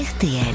RTL.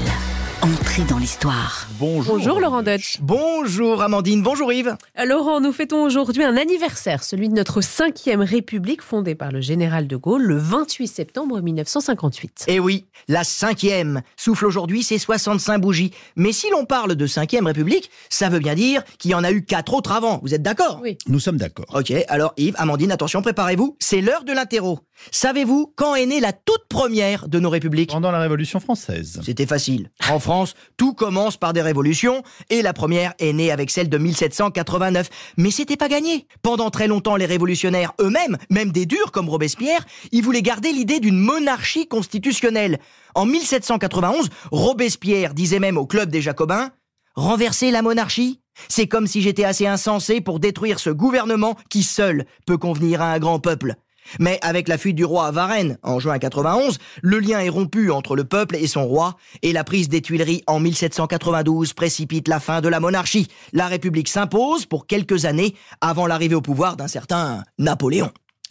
Entrée dans l'histoire. Bonjour. Bonjour Laurent Deutsch. Bonjour Amandine, bonjour Yves. Laurent, nous fêtons aujourd'hui un anniversaire, celui de notre 5e République fondée par le général de Gaulle le 28 septembre 1958. Eh oui, la cinquième souffle aujourd'hui ses 65 bougies. Mais si l'on parle de cinquième République, ça veut bien dire qu'il y en a eu quatre autres avant. Vous êtes d'accord? Oui. Nous sommes d'accord. Ok, alors Yves, Amandine, attention, préparez-vous. C'est l'heure de l'interro. Savez-vous quand est née la toute première de nos républiques? Pendant la Révolution française. C'était facile. En France, tout commence par des révolutions, et la première est née avec celle de 1789. Mais c'était pas gagné. Pendant très longtemps, les révolutionnaires eux-mêmes, même des durs comme Robespierre, ils voulaient garder l'idée d'une monarchie constitutionnelle. En 1791, Robespierre disait même au club des Jacobins Renverser la monarchie C'est comme si j'étais assez insensé pour détruire ce gouvernement qui seul peut convenir à un grand peuple. Mais avec la fuite du roi à Varennes en juin 91, le lien est rompu entre le peuple et son roi, et la prise des Tuileries en 1792 précipite la fin de la monarchie. La République s'impose pour quelques années avant l'arrivée au pouvoir d'un certain Napoléon.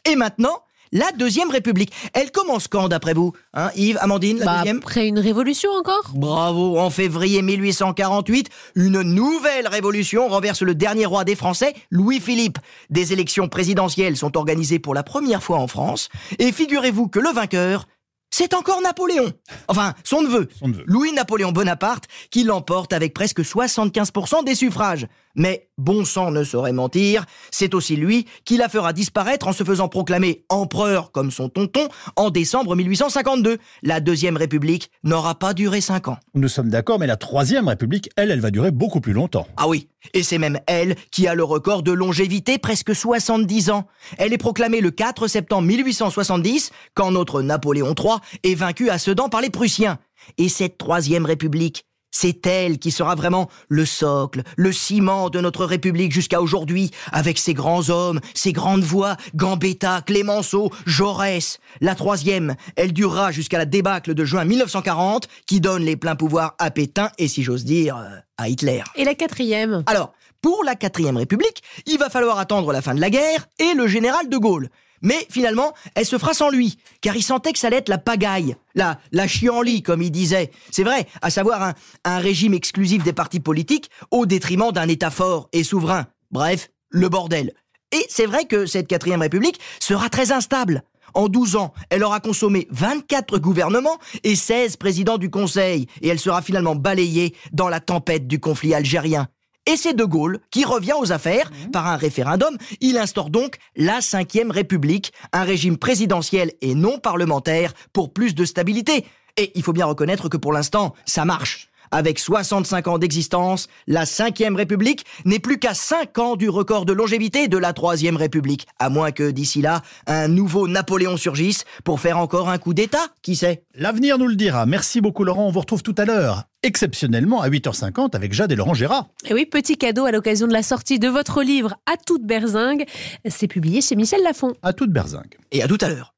Et maintenant, la Deuxième République. Elle commence quand d'après vous? Hein, Yves, Amandine, la Bah, deuxième? après une révolution encore? Bravo, en février 1848, une nouvelle révolution renverse le dernier roi des Français, Louis-Philippe. Des élections présidentielles sont organisées pour la première fois en France, et figurez-vous que le vainqueur, c'est encore Napoléon. Enfin, son neveu, Son neveu. Louis-Napoléon Bonaparte, qui l'emporte avec presque 75% des suffrages. Mais bon sang ne saurait mentir, c'est aussi lui qui la fera disparaître en se faisant proclamer empereur comme son tonton en décembre 1852. La Deuxième République n'aura pas duré cinq ans. Nous sommes d'accord, mais la Troisième République, elle, elle va durer beaucoup plus longtemps. Ah oui, et c'est même elle qui a le record de longévité, presque 70 ans. Elle est proclamée le 4 septembre 1870, quand notre Napoléon III est vaincu à Sedan par les Prussiens. Et cette Troisième République, c'est elle qui sera vraiment le socle, le ciment de notre République jusqu'à aujourd'hui, avec ses grands hommes, ses grandes voix, Gambetta, Clémenceau, Jaurès. La troisième, elle durera jusqu'à la débâcle de juin 1940, qui donne les pleins pouvoirs à Pétain et, si j'ose dire, euh, à Hitler. Et la quatrième? Alors, pour la quatrième République, il va falloir attendre la fin de la guerre et le général de Gaulle. Mais finalement, elle se fera sans lui, car il sentait que ça allait être la pagaille, la, la chienlit, comme il disait. C'est vrai, à savoir un, un régime exclusif des partis politiques au détriment d'un État fort et souverain. Bref, le bordel. Et c'est vrai que cette quatrième République sera très instable. En 12 ans, elle aura consommé 24 gouvernements et 16 présidents du Conseil, et elle sera finalement balayée dans la tempête du conflit algérien. Et c'est De Gaulle qui revient aux affaires par un référendum. Il instaure donc la Cinquième République, un régime présidentiel et non parlementaire pour plus de stabilité. Et il faut bien reconnaître que pour l'instant, ça marche. Avec 65 ans d'existence, la Cinquième République n'est plus qu'à 5 ans du record de longévité de la Troisième République. À moins que d'ici là, un nouveau Napoléon surgisse pour faire encore un coup d'État, qui sait? L'avenir nous le dira. Merci beaucoup, Laurent. On vous retrouve tout à l'heure, exceptionnellement à 8h50 avec Jade et Laurent Gérard. Et oui, petit cadeau à l'occasion de la sortie de votre livre À toute berzingue. C'est publié chez Michel Lafon. À toute berzingue. Et à tout à l'heure.